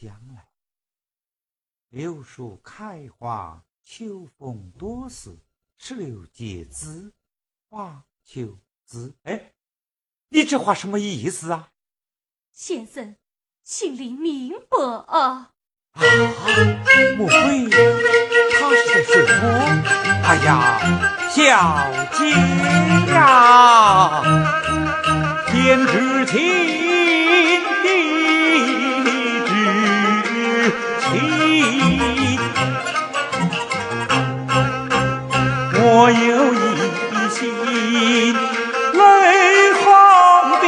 将来。柳树开花，秋风多事，石榴结籽，花秋枝。哎，你这话什么意思啊？先生心里明白啊？啊，莫非他是在说我？哎呀，小姐呀，天之情，我有一心泪横地，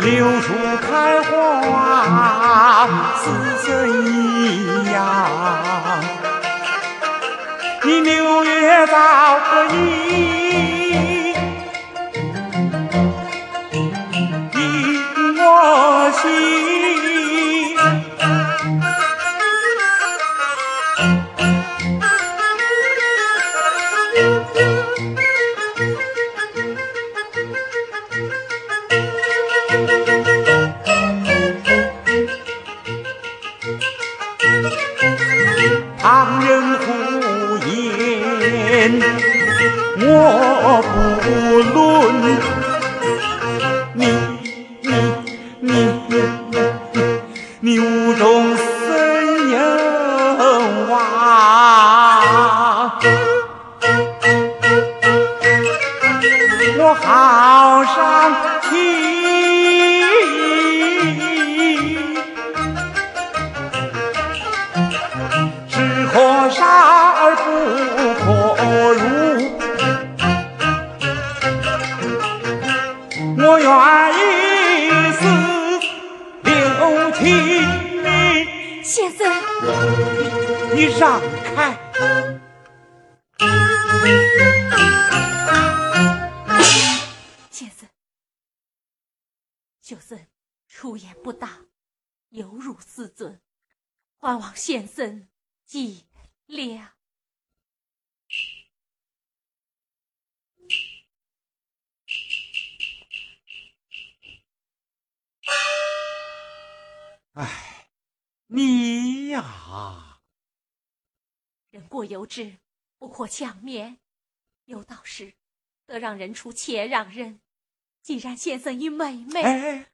柳树开花似水一样，你六月早可以我不论。情。先生，你让开！先生，秀生出言不当，有辱师尊，还望先生见谅。哎，你呀，人过有志，不可强勉。有道是，得让人处且让人。既然先生与妹妹，哎，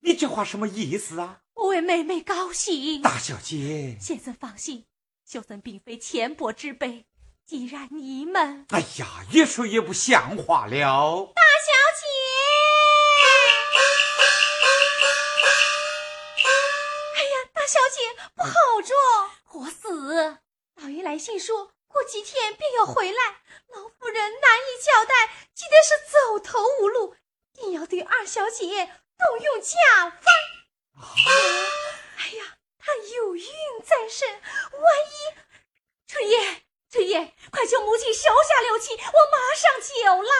你这话什么意思啊？我为妹妹高兴。大小姐，先生放心，秀生并非浅薄之辈。既然你们，哎呀，越说越不像话了。大小姐，好着，我死？老爷来信说过几天便要回来，老夫人难以交代，急的是走投无路，定要对二小姐动用家法。哎呀，她有孕在身，万一……春燕，春燕，快叫母亲手下留情，我马上就来。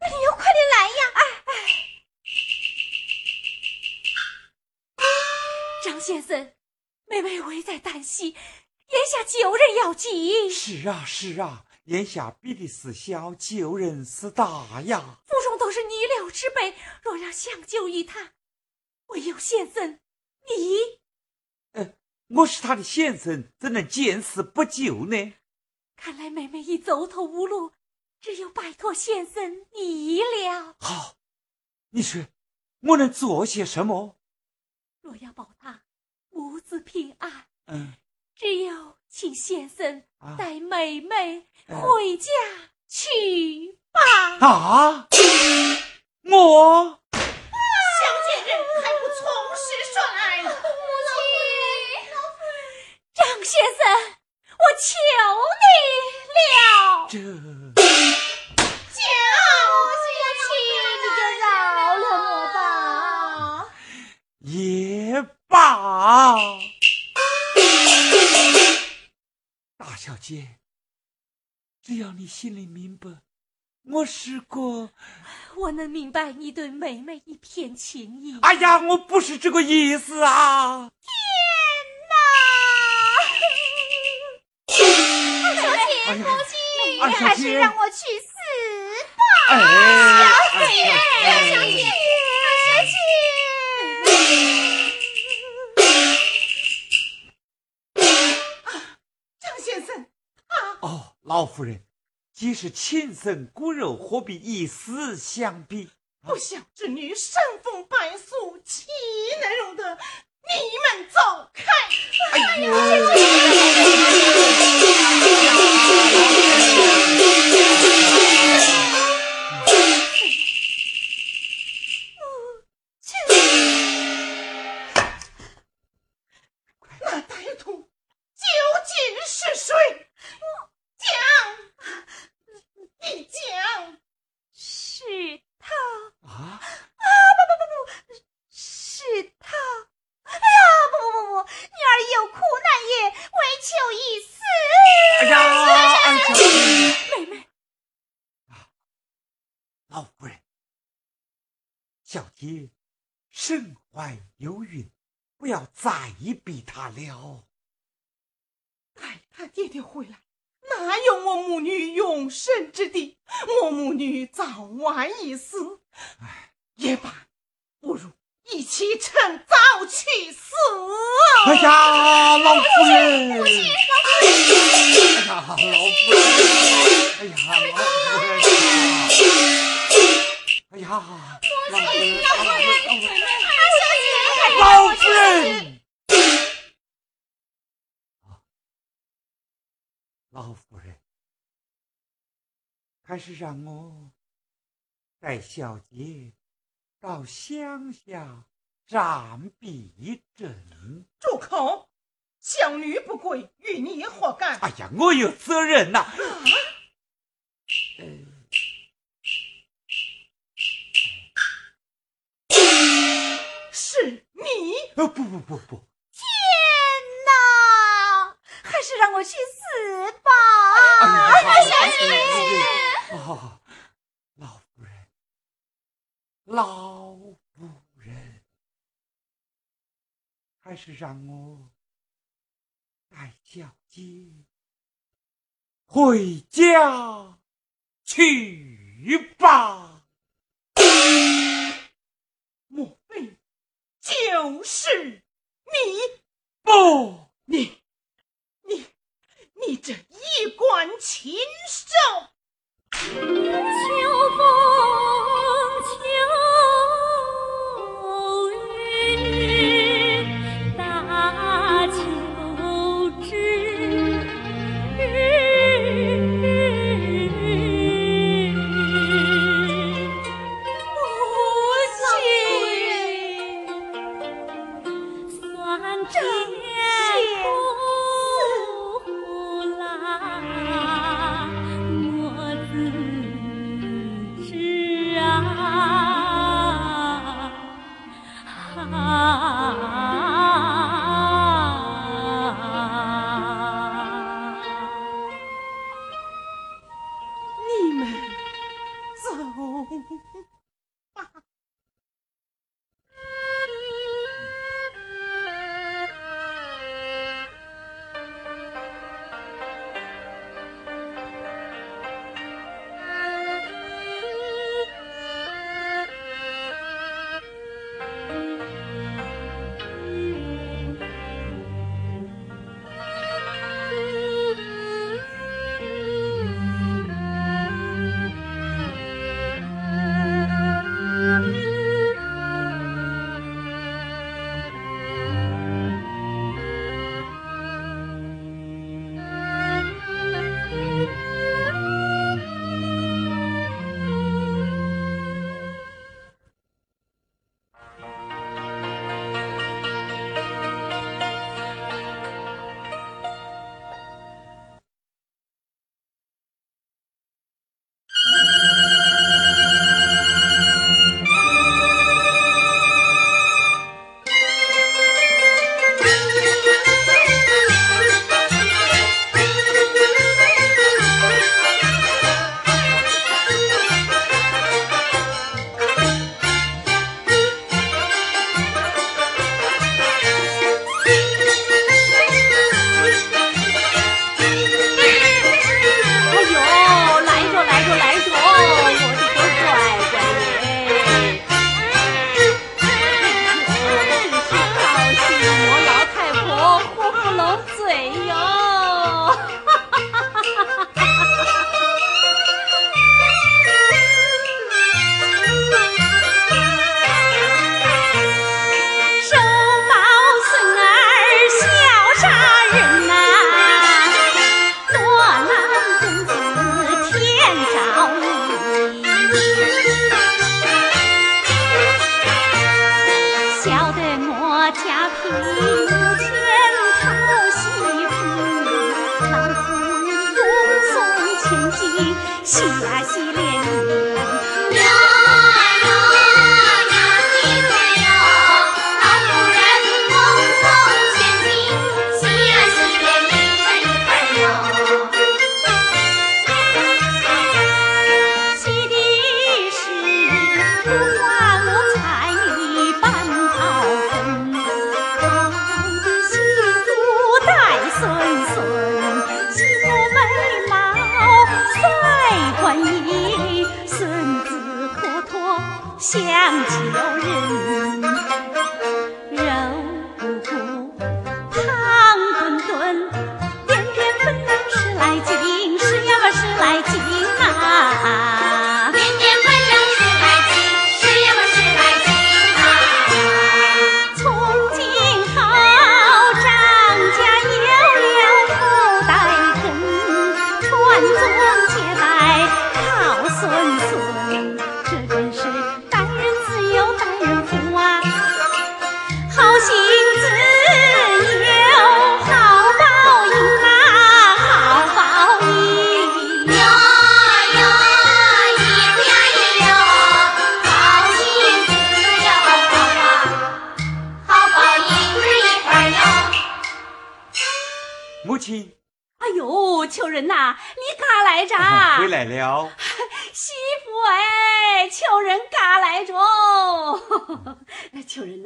那你要快点来呀！哎哎，张先生，妹妹危在旦夕，眼下救人要紧。是啊，是啊，眼下比利是小，救人是大呀。府中都是逆流之辈，若要相救于他，唯有先生你。呃，我是他的先生，怎能见死不救呢？看来妹妹已走投无路，只有拜托先生你了。好，你说我能做些什么？若要保他母子平安，嗯，只有请先生啊。带妹妹嗯。回家去吧。啊，我？小贱人还不从实说来！母亲，张先生，我求你了。这求母亲，你就饶了我吧。也罢。大小姐，只要你心里明白，我是个……我能明白你对妹妹一片情意。哎呀，我不是这个意思啊！二小姐，哎呀母亲，二小姐还是让我去死吧。哎，小姐，哎小姐，二小姐。老夫人，既是亲生骨肉，何必以死相逼？不孝之女，生逢败俗，岂能容得？你们走开！哎呦！一死，哎，也罢，不如一起趁早去死。哎呀，老夫人！哎呀，老夫人！哎呀，老夫人！哎呀，老夫人老夫人，老夫人，老夫人，还是让我带小杰到乡下暂避一阵。住口！小女不归，与你何干？哎呀，我有责任呐。哦不不不不！天哪，还是让我去死吧！小姐，哦，老夫人，老夫人，还是让我带小姐回家去吧。莫非就是你不，你你你这一贯禽兽！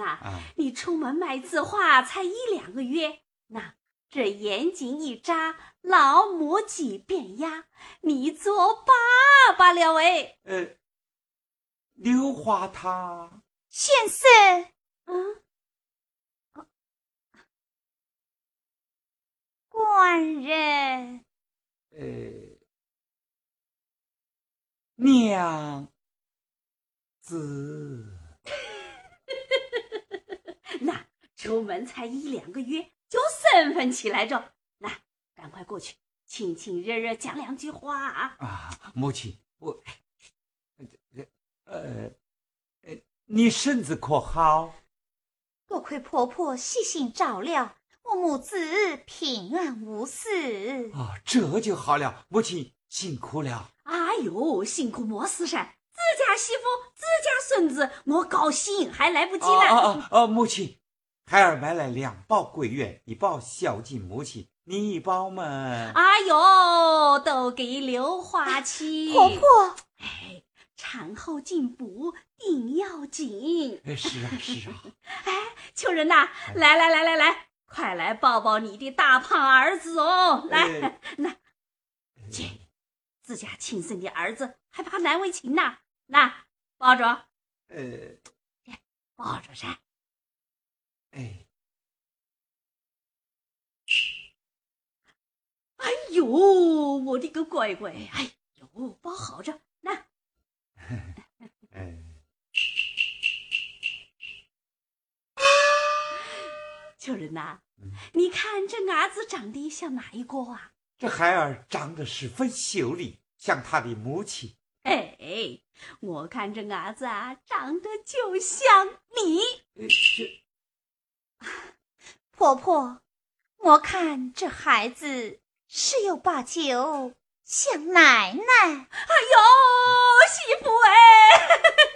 秋人呐，你出门卖字画才一两个月，那这眼睛一眨，老母鸡变鸭，你做爸爸了喂。呃，刘花他先生，嗯，官人，呃，娘子。那出门才一两个月就身份起来着，那赶快过去亲亲热热讲两句话啊！啊，母亲，我，呃，呃，你身子可好？多亏婆婆细心照料，我母子平安无事。啊，这就好了，母亲辛苦了。哎呦，辛苦莫事噻。自家媳妇，自家孙子，我高兴还来不及呢。哦哦哦，母亲，孩儿买来两包桂圆，一包孝敬母亲，你一包嘛？哎呦，都给刘花去。婆婆，哎，产后进补定要紧。哎，是啊，是啊。哎，秋人呐，来来来来来，快来抱抱你的大胖儿子哦！来，那，姐，自家亲生的儿子还怕难为情呐？那抱着，呃，抱着噻。哎，哎呦，我的个乖乖！哎呦，抱好着，那。哎，秋人呐，你看这伢子长得像哪一个啊？这孩儿长得十分秀丽，像他的母亲。哎，我看这伢子啊，长得就像你。这 婆婆，我看这孩子十有八九像奶奶。哎呦，媳妇哎，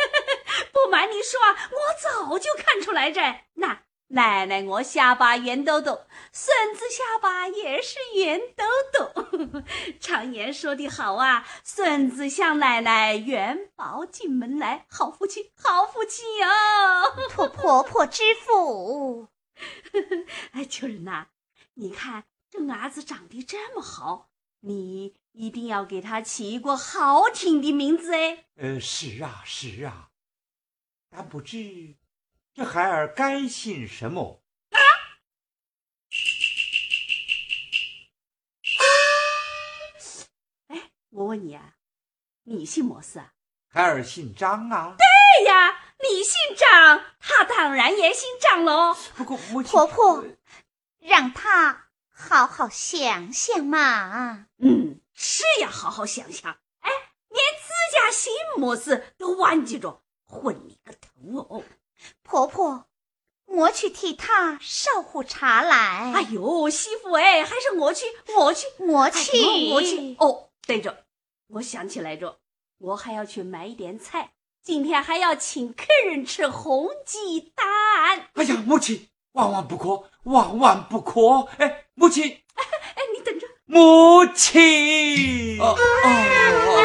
不瞒你说，我早就看出来这。那。奶奶，我下巴圆兜兜，孙子下巴也是圆兜兜。常言说的好啊，孙子向奶奶，元宝进门来，好福气，好福气哟！托 婆婆之福。哎，秋人呐，你看这伢子长得这么好，你一定要给他起一个好听的名字哎。呃，是啊，是啊，但不知。这孩儿该姓什么？啊！哎，我问你啊，你姓么事啊？孩儿姓张啊。对呀，你姓张，他当然也姓张喽。不过婆婆，让他好好想想嘛。嗯，是要好好想想。哎，连自家姓么事都忘记着，混你个头哦！婆婆，我去替他烧壶茶来。哎呦，媳妇哎，还是我去，我去，我去，我去。哦，对着，我想起来着，我还要去买一点菜，今天还要请客人吃红鸡蛋。哎呀，母亲，万万不可，万万不可！哎，母亲，哎，你等着，母亲。哦我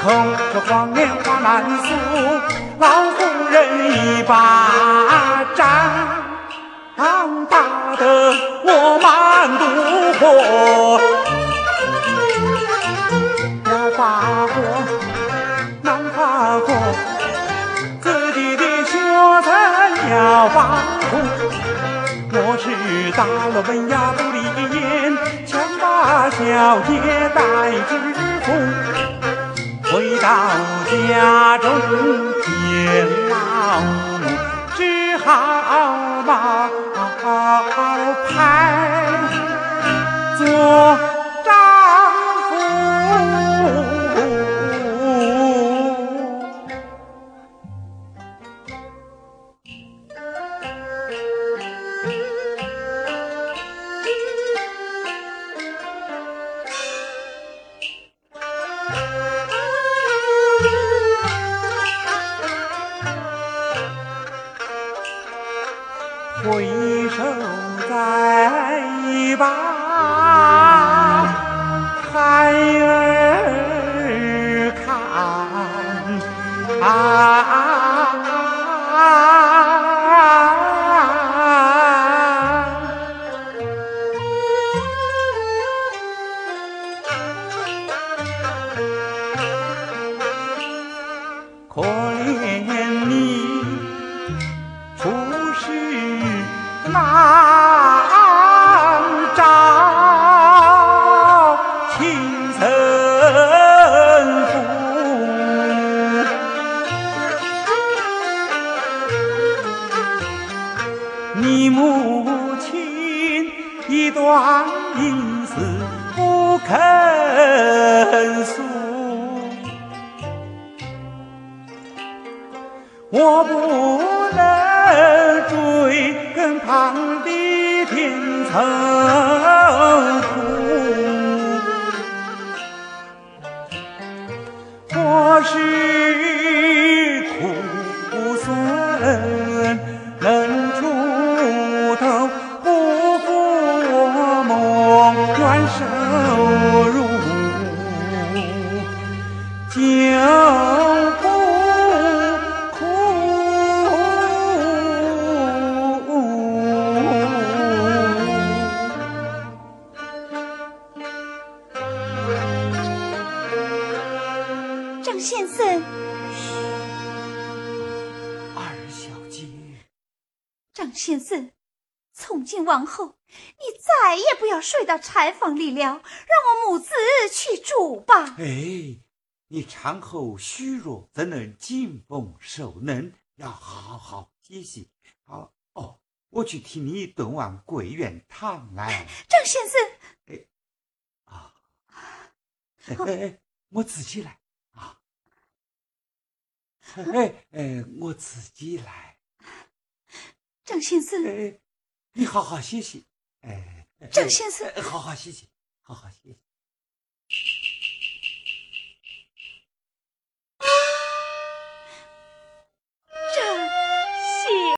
口说黄连花难诉，老夫人一把掌打得我满肚火，要发火难发火。要保护，我是大了文雅不离言，强把小姐带知府，到家中见老母，只好把我不能。我是再也不要睡到柴房里了，让我母子去住吧。哎，你产后虚弱，怎能进奉受能？要好好歇息。好哦，我去替你炖碗桂圆汤来。张先生，哎啊，哎哎哎，我自己来啊！哎哎，我自己来。张先生，哎，你好好歇息。哎，哎张先生哎好好谢谢，好好歇息。